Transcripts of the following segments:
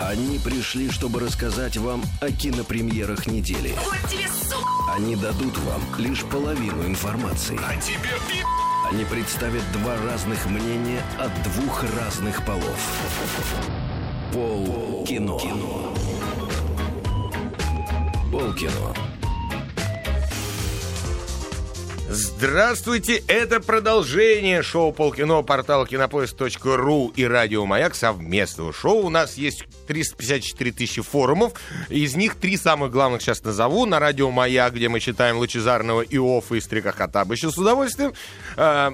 Они пришли, чтобы рассказать вам о кинопремьерах недели. Вот тебе, сука! Они дадут вам лишь половину информации. А тебе Они представят два разных мнения от двух разных полов. Пол кино. Пол кино. Здравствуйте, это продолжение шоу Полкино, портал кинопоиск.ру и радио Маяк совместного шоу. У нас есть 354 тысячи форумов, из них три самых главных сейчас назову. На радио Маяк, где мы читаем Лучезарного Иофа и Стрика Хатабыча с удовольствием. А,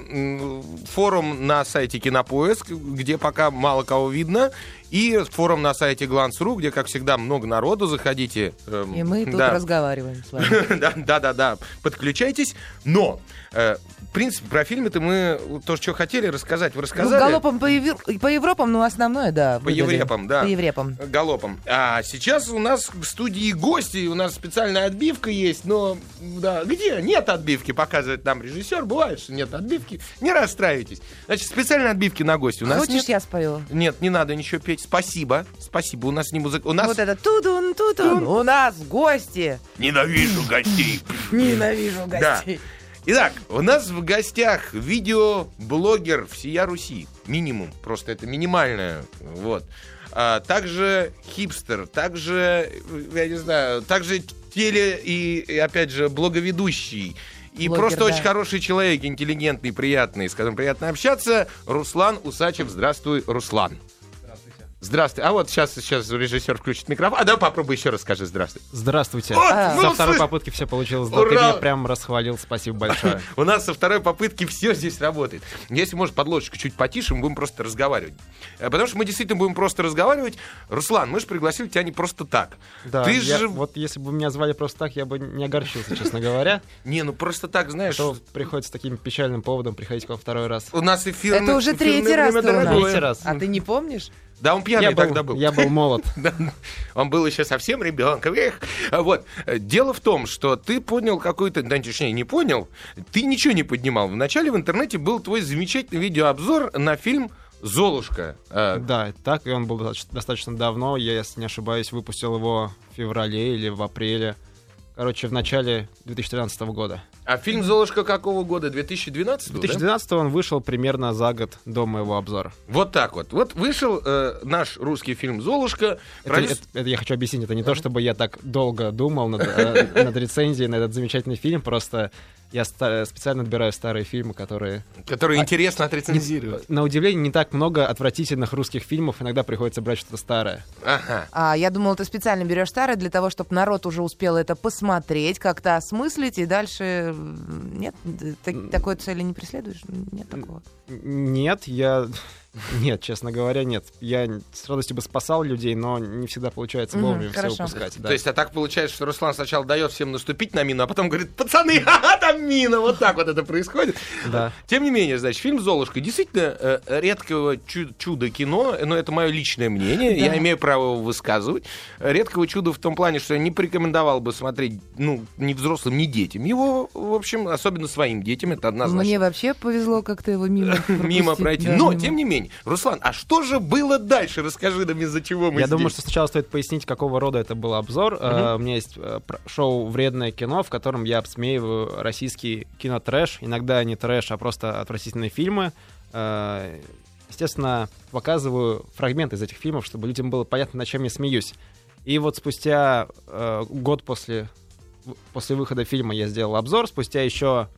Форум на сайте Кинопоиск, где пока мало кого видно. И форум на сайте Glance.ru, где, как всегда, много народу. Заходите. эм, И мы тут да. разговариваем с вами. Да, да, да, да. Подключайтесь. Но, э, в принципе, про фильмы-то мы то, что хотели рассказать, вы Ну, рассказали. галопом по, Европам, ну, основное, да. По. Еврепам, да. По Еврепам. Галопом. А сейчас у нас в студии гости, у нас специальная отбивка есть, но да, где? Нет отбивки, показывает нам режиссер. Бывает, что нет отбивки. Не расстраивайтесь. Значит, специальной отбивки на гости у нас Хочешь, нет. я спою? Нет, не надо ничего петь. Спасибо. Спасибо. У нас не музыка. У нас Вот это тудун, тудун. У нас гости. ненавижу гостей. Ненавижу Да. гостей. Итак, у нас в гостях видеоблогер всея Руси. Минимум. Просто это минимальное. Вот. А, также хипстер, также, я не знаю, также теле и, и, опять же, блоговедущий. И Блогер, просто да. очень хороший человек, интеллигентный, приятный, с которым приятно общаться. Руслан Усачев. Здравствуй, Руслан. Здравствуй. А вот сейчас, сейчас режиссер включит микрофон. А давай попробуй еще раз скажи здравствуй. Здравствуйте. Вот, А. ну, Со второй слышь, попытки все получилось. Да, ты Ура! меня прям расхвалил. Спасибо большое. У нас со второй попытки все здесь работает. Если, может, подложечку чуть потише, мы будем просто разговаривать. Э, Потому что мы действительно будем просто разговаривать. Руслан, мы же пригласили тебя не просто так. Да, Ты я- же... вот если бы меня звали просто так, я бы не огорчился, честно говоря. Не, ну просто так, знаешь... Что приходится таким печальным поводом приходить к вам второй раз. У нас эфир... Это уже третий раз ты. Третий раз. А ты не помнишь? Да, он пьяный Я был, тогда был. я был молод. Он был еще совсем ребенком. А Вот. Э, Дело в том, что ты понял какой-то... Да, точнее, не понял. Ты ничего не поднимал. Вначале в интернете был твой замечательный видеообзор на фильм «Золушка». Э, Да, так, и он был достаточно давно. Я, если не ошибаюсь, выпустил его в феврале или в апреле. Короче, в начале 2013 года. А фильм «Золушка» какого года? 2012 В да? 2012 он вышел примерно за год до моего обзора. Вот так вот. Вот вышел э, наш русский фильм «Золушка». Это, Ролис- это- это я хочу объяснить, это не то, чтобы я так долго думал над, э, над рецензией на этот замечательный фильм, просто я ста- специально отбираю старые фильмы, которые... Который А, интересно отрецензировать. На удивление, не так много отвратительных русских фильмов, иногда приходится брать что-то старое. Ага. А, я думала, ты специально берешь старое для того, чтобы народ уже успел это посмотреть, как-то осмыслить, и дальше... Нет? Ты такой цели не преследуешь? Нет такого. Нет, я... Нет, честно говоря, нет. Я с радостью бы спасал людей, но не всегда получается вовремя все выпускать. да. То есть, а так получается, что Руслан сначала дает всем наступить на мину, а потом говорит, пацаны, ха там мина. Вот так вот это происходит. Да. Тем не менее, значит, фильм «Золушка» действительно э, редкого чу- чуда кино, но это мое личное мнение, я имею право его высказывать. Редкого чуда в том плане, что я не порекомендовал бы смотреть, ну, ни взрослым, ни детям. Его, в общем, особенно своим детям, это однозначно. Мне вообще повезло как-то его мимо мимо пройти. Да, Но, тем не менее, Руслан, а что же было дальше? Расскажи нам, из-за чего мы Я здесь. думаю, что сначала стоит пояснить, какого рода это был обзор. Э, У меня есть э, шоу «Вредное кино», в котором я обсмеиваю российский кинотрэш. Иногда не трэш, а просто отвратительные фильмы. Э, Естественно, показываю фрагменты из этих фильмов, чтобы людям было понятно, над чем я смеюсь. И вот спустя э, год после, после выхода фильма я сделал обзор. Спустя еще,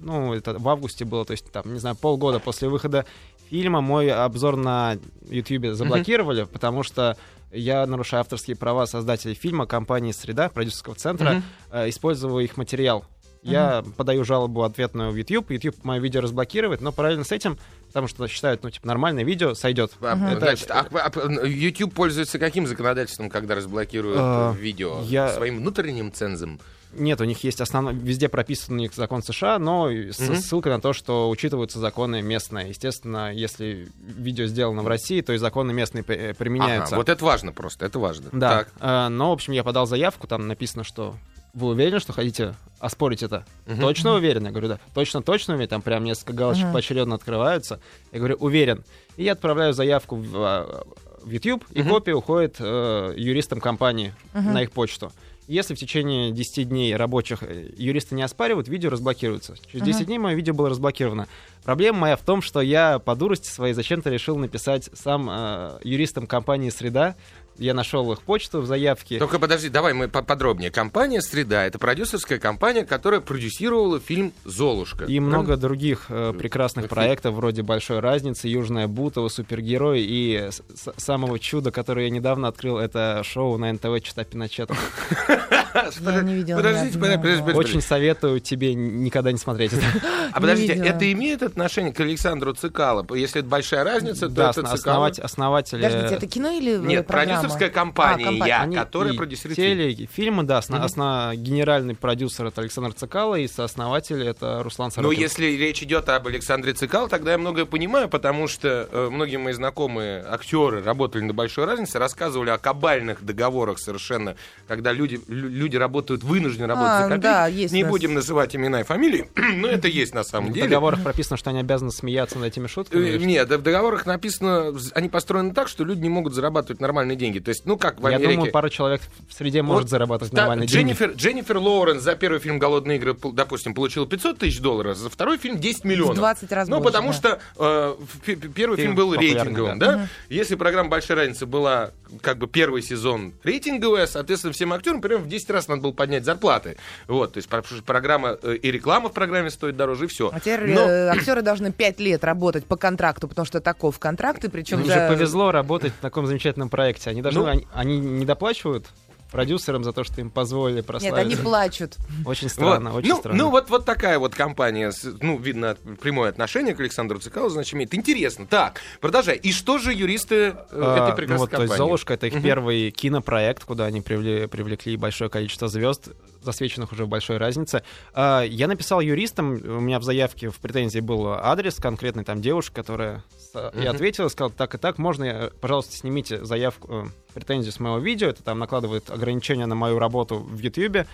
ну, это в августе было, то есть, там, не знаю, полгода после выхода фильма мой обзор на YouTube заблокировали, потому что я нарушаю авторские права создателей фильма, компании «Среда», продюсерского центра, Мгм. э, использую их материал. Я подаю жалобу ответную в YouTube, YouTube мое видео разблокирует, но параллельно с этим, потому что считают, ну, типа, нормальное видео сойдет. А, Это- Значит, а- а- YouTube пользуется каким законодательством, когда разблокируют А, э, видео? я- Своим внутренним цензом? Нет, у них есть основной, везде прописан у них закон США, но и с Мгм. ссылкой на то, что учитываются законы местные. Естественно, если видео сделано в России, то и законы местные э, применяются. Ага, вот это важно просто, это важно. Да. Так. Э, но, в общем, я подал заявку, там написано, что вы уверены, что хотите оспорить это? Мгм. Точно уверен? Я говорю, да. Точно, точно уверен? Там прям несколько галочек Мгм. поочередно открываются. Я говорю, уверен. И я отправляю заявку в, а, в YouTube, и копия уходит э, юристам компании Мгм. на их почту. Если в течение 10 дней рабочих э, юристы не оспаривают, видео разблокируется. Через 10 дней мое видео было разблокировано. Проблема моя в том, что я по дурости своей зачем-то решил написать сам э, юристам компании «Среда». Я нашел их почту в заявке. Только подожди, давай мы поподробнее. Компания «Среда» — это продюсерская компания, которая продюсировала фильм «Золушка». И много других э, прекрасных Фи- проектов, вроде «Большой разницы», «Южная Бутова», «Супергерой» и самого чуда, которое я недавно открыл, это шоу на НТВ «Чита Пиночета». Я не видела ни Подождите, подождите. Очень советую тебе никогда не смотреть это. А подождите, это имеет отношение к Александру Цикало? Если это большая разница, то Да, это осно- Цикало... основать- основатель... Подождите, это кино или Нет, программа? продюсерская компания, А, компания. я, Они которая продюсирует фильм. теле, фильмы, да, осно- Мгм. осно- генеральный продюсер это Александр Цикало, и сооснователь это Руслан Но Сорокин. если речь идет об Александре Цикал, тогда я многое понимаю, потому что э, многие мои знакомые актеры работали на большой разнице, рассказывали о кабальных договорах совершенно, когда люди, лю- люди работают, вынуждены работать А, за копейки. да, есть Не нас. будем называть имена и фамилии, но это есть на самом в деле. договорах прописано, что они обязаны смеяться над этими шутками. Э? Нет, да в договорах написано, они построены так, что люди не могут зарабатывать нормальные деньги. То есть, ну как в Я Америке. думаю, пара человек в среде может Вот зарабатывать та- нормальные деньги. Дженнифер, Дженнифер Лоуренс за первый фильм «Голодные игры», допустим, получила 500 тысяч долларов, за второй фильм 10 миллионов. 20 раз Ну, больше, потому да. что э, в- пе- пе- первый фильм, Фильм был рейтинговым, да. да? Если программа «Большая разница» была как бы первый сезон рейтинговая, соответственно, всем актерам примерно в 10 раз надо было поднять зарплаты. Вот, то есть про- программа э, и реклама в программе стоит дороже, и все. А теперь Но- э, актеры должны пять лет работать по контракту, потому что таков контракт, и причем Им за- же повезло работать в таком замечательном проекте. Они должны, Ну. они, они не доплачивают продюсерам за то, что им позволили Нет, прославиться. они плачут. Очень странно, Вот. очень ну, странно. ну, вот, вот такая вот компания, ну, видно, прямое отношение к Александру Цикалу, значит, имеет. Интересно. Так, продолжай. И что же юристы э, А, этой прекрасной ну вот, то есть компании? «Золушка» — это их первый кинопроект, куда они привлекли, привлекли большое количество звезд, засвеченных уже в большой разнице. А, Я написал юристам, у меня в заявке в претензии был адрес конкретной там девушки, которая... с- Я Мгм. ответил, сказал, так и так, можно, пожалуйста, снимите заявку, э, претензию с моего видео, это там накладывает ограничения на мою работу в Ютьюбе.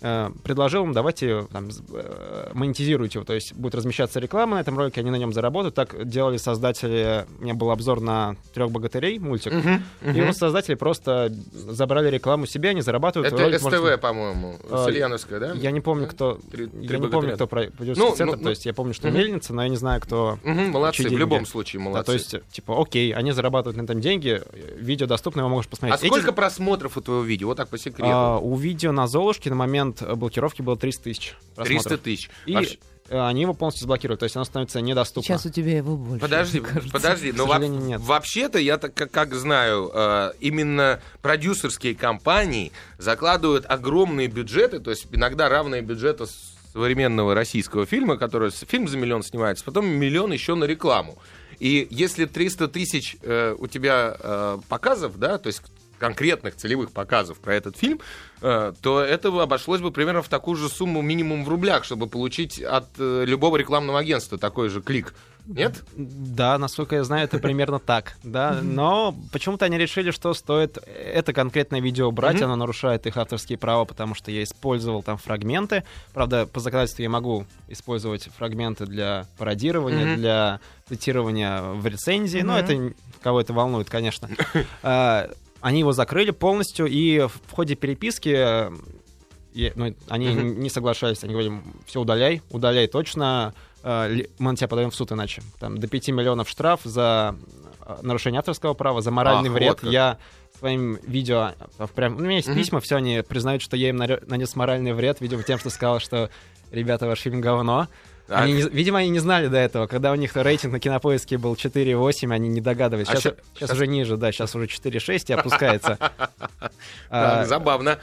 Э, предложил им, давайте там, э, монетизируйте его, то есть будет размещаться реклама на этом ролике, они на нем заработают. Так делали создатели, у меня был обзор на трех богатырей, мультик, Мгм, и мгм. его создатели просто забрали рекламу себе, они зарабатывают. Это ролик СТВ, может- по-моему, А, да? Я не помню, кто... Три- три я не богатыря. помню, кто про- продюсерский Ну, центр, ну, то есть я помню, что мгм. Мельница, но я не знаю, кто... Мгм, молодцы, в любом случае Да, молодцы. то есть, типа, окей, они зарабатывают на этом деньги, видео доступно, его можешь посмотреть. а Эти- сколько просмотров у твоего видео? Вот так по секрету. а, у видео на Золушке на момент э, блокировки было 300 тысяч 300 просмотров. тысяч. И Вообще- э, они его полностью заблокируют, то есть оно становится недоступно. Сейчас у тебя его больше. Подожди, подожди, но во- нет. вообще-то я так как, как знаю, э, именно продюсерские компании закладывают огромные бюджеты, то есть иногда равные бюджету современного российского фильма, который фильм за миллион снимается, потом миллион еще на рекламу. И если 300 тысяч э, у тебя э, показов, да, то есть конкретных целевых показов про этот фильм, э, то этого обошлось бы примерно в такую же сумму минимум в рублях, чтобы получить от э, любого рекламного агентства такой же клик. Нет? Да, насколько я знаю, это примерно так, да. Но почему-то они решили, что стоит это конкретное видео брать, оно нарушает их авторские права, потому что я использовал там фрагменты. Правда, по законодательству я могу использовать фрагменты для пародирования, для цитирования в рецензии, но это кого это волнует, конечно. Они его закрыли полностью, и в ходе переписки э, я- ну, они Мгм. не соглашались, они говорили, все удаляй, удаляй точно, э, мы на тебя подаем в суд иначе. Там до 5 миллионов штраф за э, нарушение авторского права, за моральный Ах, вред. вот. Я своим видео, э, прям, у меня есть Мгм. письма, все они признают, что я им нанес моральный вред, видимо, тем, что сказал, что ребята, ваш фильм говно. Так. Они не- видимо, они не знали до этого. Когда у них рейтинг на кинопоиске был 4,8, они не догадывались. А Сейчас, ща- сейчас щас- уже ниже, да, сейчас уже 4,6 и опускается. А, забавно.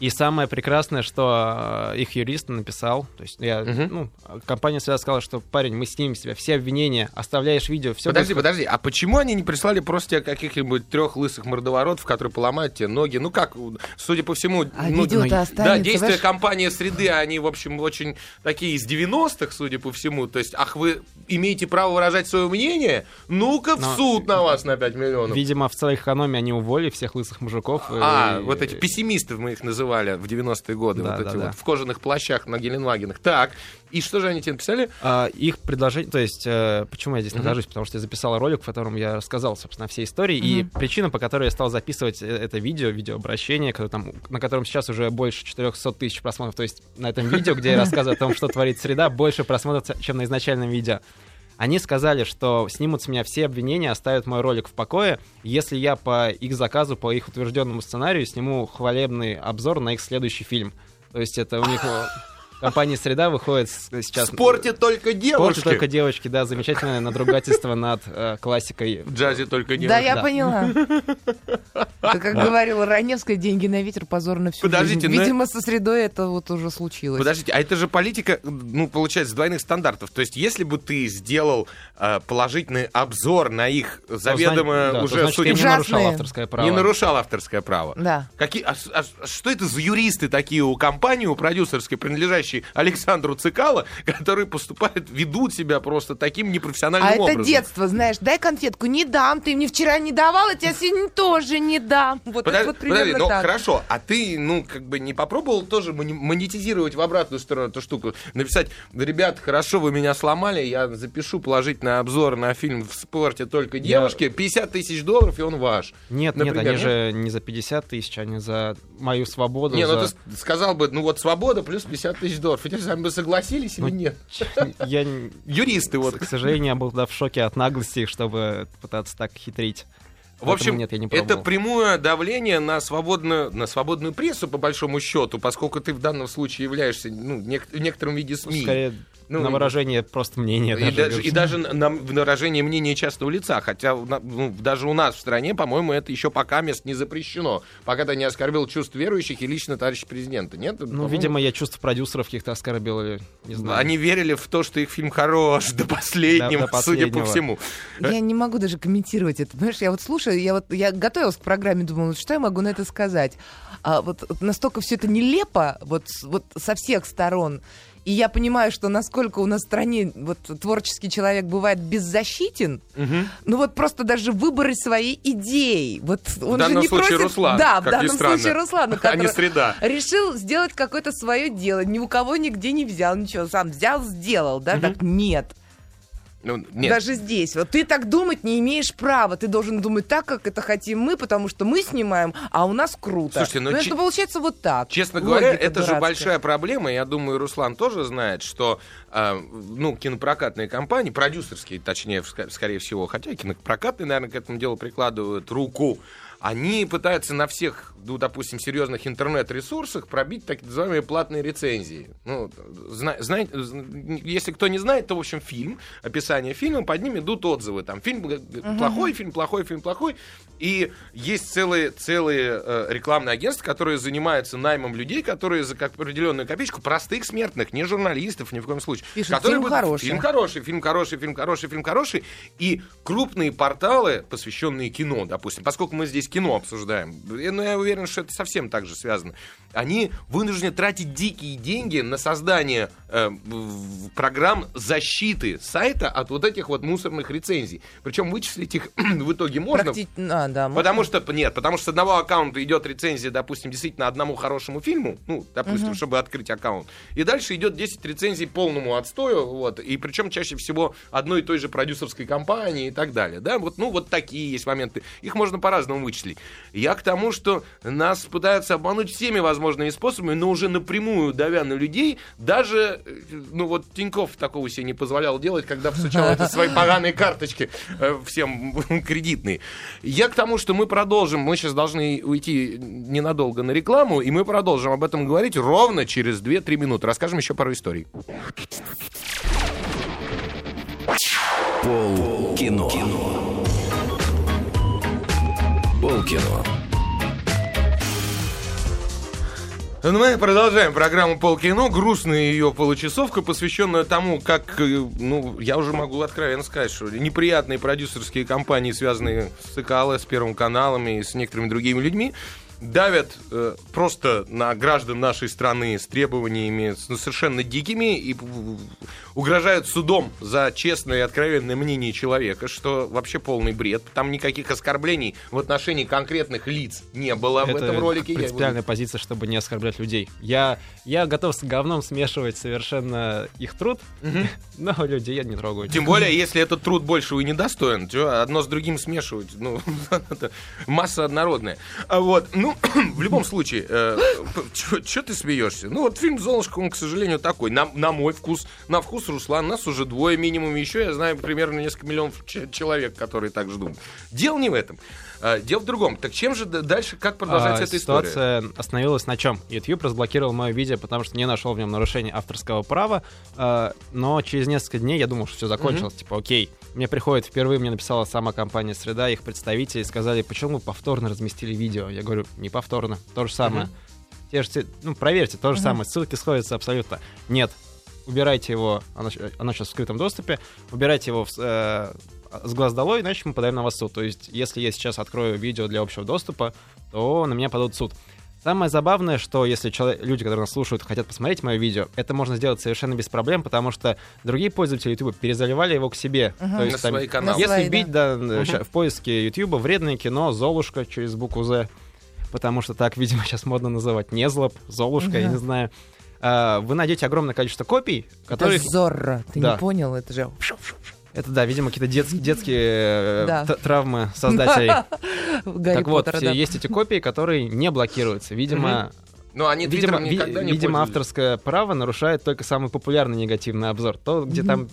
И самое прекрасное, что э, их юрист написал, то есть я, Мгм. ну, компания всегда сказала, что парень, мы снимем с тебя все обвинения, оставляешь видео, все. Подожди, подожди, а почему они не прислали просто тебе каких-нибудь трех лысых мордоворотов, которые поломают тебе ноги? Ну как, судя по всему... А ну, видео-то да, останется, действия знаешь? компании «Среды», они, в общем, очень такие из 90-х, судя по всему. То есть, ах, вы имеете право выражать свое мнение? Ну-ка в Но- суд на вас на 5 миллионов. Видимо, в целой экономии они уволили всех лысых мужиков. А, и- вот эти пессимисты мы их называем. Называли в 90-е годы, Да, вот да, эти да. вот в кожаных плащах на Геленвагенах. Так, и что же они тебе написали? А, их предложение, то есть, э, почему я здесь нахожусь, потому что я записал ролик, в котором я рассказал, собственно, все истории, и Мгм. причина, по которой я стал записывать э, это видео, видеообращение, которое там, на котором сейчас уже больше 400 тысяч просмотров, то есть на этом видео, где я рассказываю о том, что творит среда, больше просмотров, чем на изначальном видео. Они сказали, что снимут с меня все обвинения, оставят мой ролик в покое, если я по их заказу, по их утвержденному сценарию сниму хвалебный обзор на их следующий фильм. То есть это у них компания «Среда» выходит В сейчас... спорте только Спорте девушки. только девочки, да, замечательное надругательство над э, классикой. В джазе только девушки. Да, я Да. поняла. Это, как говорила Раневская, деньги на ветер, позор на всю Подождите, жизнь. но- Видимо, со средой это вот уже случилось. Подождите, а это же политика, ну, получается, двойных стандартов. То есть, если бы ты сделал э, положительный обзор на их заведомо То, зна- да, то уже значит, судя я не нарушал авторское право. не нарушал авторское право. Да. Какие, а, а что это за юристы такие у компании, у продюсерской, принадлежащей Александру Цикало, которые поступают, ведут себя просто таким непрофессиональным А это образом? детство, знаешь, дай конфетку, не дам, ты мне вчера не давала, я сегодня тоже не дам. Вот Подожди, это вот примерно подожди, ну так. хорошо, а ты, ну, как бы не попробовал тоже монетизировать в обратную сторону эту штуку? Написать, ребят, хорошо, вы меня сломали, я запишу положительный обзор на фильм в спорте только девушки, 50 тысяч долларов, и он ваш. Нет, Например, нет, они нет? же не за 50 тысяч, они за мою свободу. Не, ну за- ты с- сказал бы, ну вот свобода плюс 50 тысяч долларов. Эти сами бы согласились Ну, или нет? Я, Юристы вот. к сожалению, я был в шоке от наглости, чтобы пытаться так хитрить. В общем, нет, я не это пробовал. прямое давление на свободную, на свободную прессу, по большому счету, поскольку ты в данном случае являешься ну, нек- в некотором виде СМИ. Скорее, Ну, на выражение просто мнения. И даже, и даже на выражение мнения частного лица. Хотя на- ну, даже у нас в стране, по-моему, это еще пока мест не запрещено. Пока ты не оскорбил чувств верующих и лично товарища президента. Нет? Ну, По-моему, видимо, я чувств продюсеров каких-то оскорбил, или не знаю. Они верили в то, что их фильм хорош до последнего, До- до судя по последнего. всему. Я не могу даже комментировать это. Понимаешь, я вот слушаю, я вот я готовилась к программе, думала, что я могу на это сказать. А вот, настолько все это нелепо, вот, вот со всех сторон. И я понимаю, что насколько у нас в стране вот творческий человек бывает беззащитен, ну вот просто даже выборы своей идеи. Вот он в данном же не случае просит... Руслан, Да, в как ни данном странно. случае Руслан, а не среда. решил сделать какое-то свое дело, ни у кого нигде не взял ничего, сам взял, сделал, да, так нет. Ну, нет. Даже здесь. Вот ты так думать не имеешь права. Ты должен думать так, как это хотим мы, потому что мы снимаем, а у нас круто. Слушайте, ну, ну че- это получается вот так. Честно говоря, Логика это же дурацкая. большая проблема. Я думаю, Руслан тоже знает, что э, ну, кинопрокатные компании, продюсерские, точнее, ск- скорее всего, хотя кинопрокатные, наверное, к этому делу прикладывают руку, они пытаются на всех, ну, допустим, серьезных интернет-ресурсах пробить так называемые платные рецензии. Ну, зна- знай- з- если кто не знает, то, в общем, фильм, описание фильма, под ним идут отзывы. Там фильм г- плохой, фильм плохой, фильм плохой. И есть целые, целые э, рекламные агентства, которые занимаются наймом людей, которые за как определенную копеечку, простых смертных, не журналистов ни в коем случае. Пишут, которые «Фильм будут- хороший». Фильм хороший, фильм хороший, фильм хороший, фильм хороший. И крупные порталы, посвященные кино, допустим, поскольку мы здесь кино обсуждаем, я- ну, я уверен, что это совсем так же связано, они вынуждены тратить дикие деньги на создание э, программ защиты сайта от вот этих вот мусорных рецензий. Причем вычислить их в итоге можно. Практи- а, да, можно. Потому что, нет, потому что с одного аккаунта идет рецензия, допустим, действительно одному хорошему фильму, ну, допустим, чтобы открыть аккаунт. И дальше идет 10 рецензий полному отстою, вот, и причем чаще всего одной и той же продюсерской компании и так далее, да, вот, ну, вот такие есть моменты. Их можно по-разному вычислить. Я к тому, что нас пытаются обмануть всеми возможными способами, но уже напрямую давя на людей, даже, э, ну, вот Тиньков такого себе не позволял делать, когда всучал это свои поганые карточки э, всем кредитные. Я к тому, что мы продолжим, мы сейчас должны уйти ненадолго на рекламу, и мы продолжим об этом говорить ровно через 2-3 минуты. Расскажем еще пару историй. Пол кино. Пол кино. Ну, Мы продолжаем программу «Полкино». Грустная ее получасовка, посвященная тому, как, э, ну, я уже могу откровенно сказать, что неприятные продюсерские компании, связанные с ИКЛ, с Первым каналом и с некоторыми другими людьми, давят э, просто на граждан нашей страны с требованиями ну, совершенно дикими и угрожают судом за честное и откровенное мнение человека, что вообще полный бред. Там никаких оскорблений в отношении конкретных лиц не было в Это этом ролике. Его- принципиальная позиция, чтобы не оскорблять людей. Я, я готов с говном смешивать совершенно их труд, но людей я не трогаю. Тем более, если этот труд большего и не достоин, то одно с другим смешивать, ну, это масса однородная. А вот, ну, в любом случае, что ты смеешься? Ну, вот фильм «Золушка», он, к сожалению, такой, на, на мой вкус, на вкус Руслан, нас уже двое минимум, еще я знаю примерно несколько миллионов человек, которые так ждут. Дело не в этом. А, Дело в другом. Так чем же дальше, как продолжается А, эта история? Ситуация остановилась на чем? YouTube разблокировал мое видео, потому что не нашел в нем нарушения авторского права. а, но через несколько дней я думал, что все закончилось. Типа, окей. Мне приходит, впервые мне написала сама компания Среда, их представители, сказали, почему вы повторно разместили видео. Я говорю, не повторно, то же самое. Те же, ну, проверьте, то же самое. Ссылки сходятся абсолютно. Нет. Убирайте его, оно, оно сейчас в скрытом доступе, убирайте его в с- э, с глаз долой, иначе мы подаем на вас суд. То есть, если я сейчас открою видео для общего доступа, то на меня подадут суд. Самое забавное, что если человек, люди, которые нас слушают, хотят посмотреть мое видео, это можно сделать совершенно без проблем, потому что другие пользователи YouTube перезаливали его к себе. То На есть, там, свои каналы. если На свои, вбить да, ща- в поиске YouTube вредное кино, Золушка через букву З, потому что так, видимо, сейчас модно называть Незлоб, Золушка, я не знаю. А, Вы найдете огромное количество копий, которые... Это Зорро, ты Да. не понял? Это же... Это, да, видимо, какие-то детские, детские э, Да. травмы создателей. Так вот, Поттера, все- да. есть эти копии, которые не блокируются. Видимо, Ну, они видимо, ви- никогда не видимо авторское право нарушает только самый популярный негативный обзор. То, где там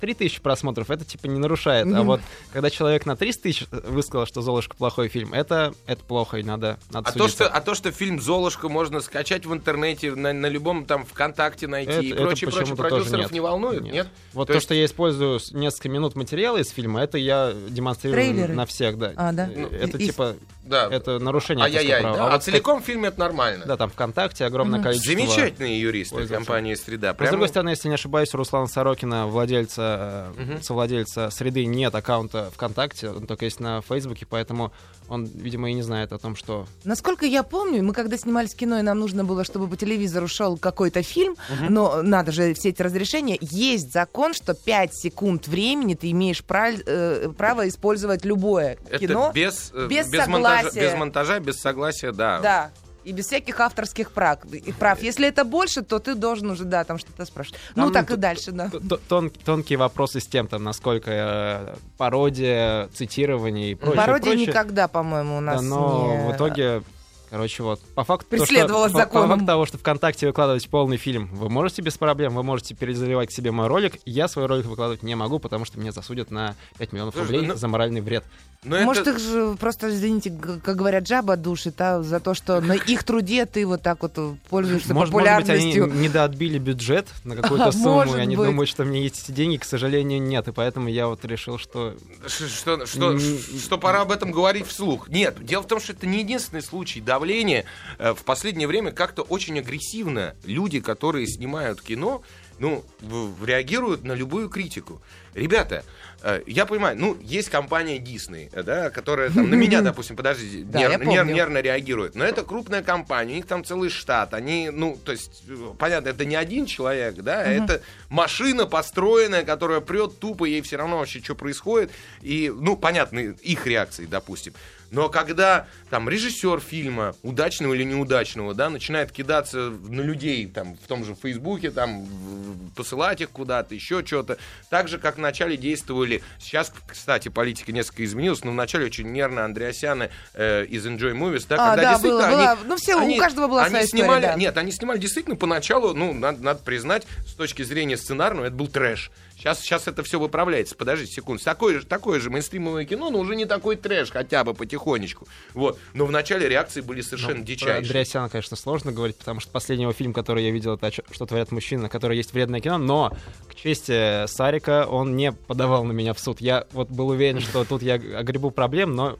3000 просмотров, это типа не нарушает. А Мгм. вот когда человек на 300 тысяч высказал, что «Золушка» плохой фильм, это, это плохо, и надо, надо А то, что, а то, что фильм «Золушка» можно скачать в интернете, на, на любом там ВКонтакте найти Это- и это прочее, прочее, продюсеров нет. не волнует, нет? Нет. Вот То то, есть- что я использую несколько минут материала из фильма, это я демонстрирую Трейлеры? на всех, да. А, да? Э, Это И- типа, Да. это нарушение авторского права. да? А А вот целиком в фильме это нормально. Да, там ВКонтакте огромное количество. Замечательные юристы пользователей. компании «Среда». Но, с Прямо- другой стороны, если не ошибаюсь, у Руслана Сорокина, владельца, Мгм. совладельца среды, нет аккаунта ВКонтакте, он только есть на Фейсбуке, поэтому он, видимо, и не знает о том, что... Насколько я помню, мы когда снимались кино, и нам нужно было, чтобы по телевизору шел какой-то фильм, но надо же все эти разрешения, есть закон, что 5 секунд времени ты имеешь прав- э, право использовать любое Это кино. без, э, без без, монтажа, согласия. без монтажа, без согласия, да. Да. И без всяких авторских прав. И прав. Если это больше, то ты должен уже, да, там что-то спрашивать. Ну, Там так т- и дальше, да. тон- тонкие вопросы с тем, там, насколько э, пародия, цитирование и прочее, Пародия прочее. никогда, по-моему, у нас Да, но не... в итоге, короче, вот, по факту, то, что- Преследовалась по- по, законом. факту того, что ВКонтакте выкладывать полный фильм, вы можете без проблем, вы можете перезаливать к себе мой ролик. Я свой ролик выкладывать не могу, потому что меня засудят на 5 миллионов Слушай, рублей ну- за моральный вред. Но Может, это- их же просто, извините, как говорят, жаба душит, а за то, что на их труде ты вот так вот пользуешься Может, может быть, они популярностью. недоотбили бюджет на какую-то сумму, может и они быть. думают, что у меня есть эти деньги. К сожалению, нет. И поэтому я вот решил, что... Что, что, пора об этом говорить вслух. Нет, дело в том, что это не единственный случай давления. Э, В последнее время как-то очень агрессивно люди, которые снимают кино, ну, реагируют на любую критику. Ребята, э, я понимаю, ну, есть компания Disney, э, да, которая там на меня, допустим, подождите, Да, нер- я нер- нервно реагирует. Но это крупная компания, у них там целый штат. Они, ну, то есть, э, понятно, это не один человек, да, это машина построенная, которая прет тупо, ей все равно вообще, что происходит. И, ну, понятно, их реакции, допустим. Но когда там режиссер фильма, удачного или неудачного, да, начинает кидаться на людей там в том же Фейсбуке, там посылать их куда-то, еще что-то, так же, как вначале действовали, сейчас, кстати, политика несколько изменилась, но вначале очень нервно Андреасяны э, из Enjoy Movies, да, А, когда да, действительно было, они, было. Ну, все, у каждого была они своя история, снимали, да. Нет, они снимали действительно поначалу, ну, надо, надо признать, с точки зрения сценарного, это был трэш. Сейчас, сейчас это все выправляется. Подождите секунду. Такое же, такое же мейнстримовое кино, но уже не такой трэш, хотя бы потихонечку. Вот. Но вначале реакции были совершенно Ну, дичайшие. Андреасяна, конечно, сложно говорить, потому что последний его фильм, который я видел, это «О чё- «Что творят мужчины», на который есть вредное кино, но к чести Сарика он не подавал на меня в суд. Я вот был уверен, что тут я огребу проблем, но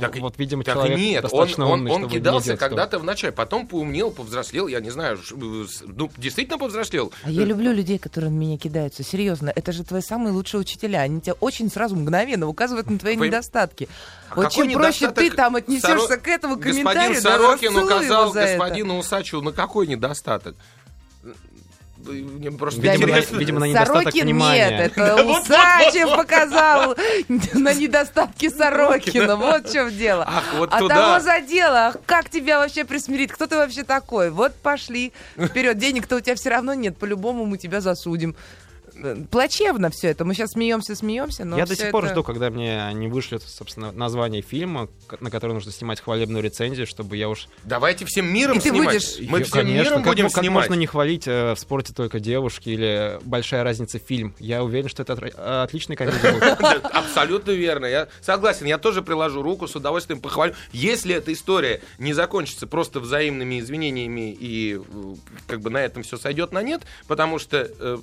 Так, вот, видимо, так человек нет, он, достаточно он, умный, он чтобы не кидался когда-то в начале, потом поумнел, повзрослел, я не знаю, э, ну, действительно повзрослел. А я люблю людей, которые на меня кидаются. Серьезно, это же твои самые лучшие учителя. Они тебя очень сразу мгновенно указывают на твои Вы- недостатки. А вот чем проще ты там отнесешься Соро- к этому Господин комментарию, да, Сорокин указал за это. господину Усачу на какой недостаток? Мне просто Видимо, на- видимо, на недостаток Сорокин внимания. нет, это вот, Усачев показал на недостатки Сорокина. Вот в чем дело. Ах, вот а туда. того за дело. Ах, Как тебя вообще присмирить? Кто ты вообще такой? Вот пошли вперед. Денег-то у тебя все равно нет. По-любому мы тебя засудим. Плачевно все это. Мы сейчас смеемся, смеемся, но Я до сих пор это- жду, когда мне не вышлют, собственно, название фильма, на который нужно снимать хвалебную рецензию, чтобы я уж... Давайте всем миром И ты снимать. будешь- Мы Я- всем конечно, миром как, будем как снимать. можно не хвалить э, в спорте только девушки или большая разница фильм? Я уверен, что это отра- э, отличный комедия Абсолютно верно. Я согласен. Я тоже приложу руку, с удовольствием похвалю. Если эта история не закончится просто взаимными извинениями и э, как бы на этом все сойдет на нет, потому что э,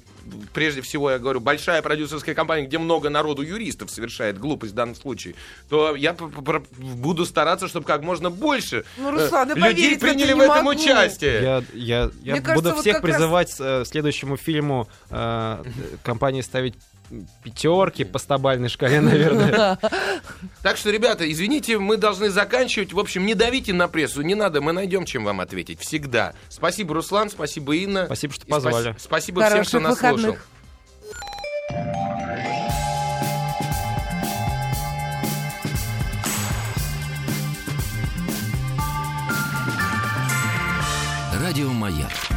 прежде всего я говорю, большая продюсерская компания, где много народу юристов совершает глупость в данном случае, то я буду стараться, чтобы как можно больше Ну, э, Руслан, да людей приняли в этом могу. участие. Я, я, я Мне кажется, буду вот всех как раз- призывать э, следующему фильму э, компании ставить пятерки по стабальной шкале, наверное. Так что, ребята, извините, мы должны заканчивать. В общем, не давите на прессу, не надо, мы найдем, чем вам ответить. Всегда. Спасибо, Руслан, спасибо, Инна. Спасибо, что позвали. Спасибо всем, кто нас слушал. Радио Маяк.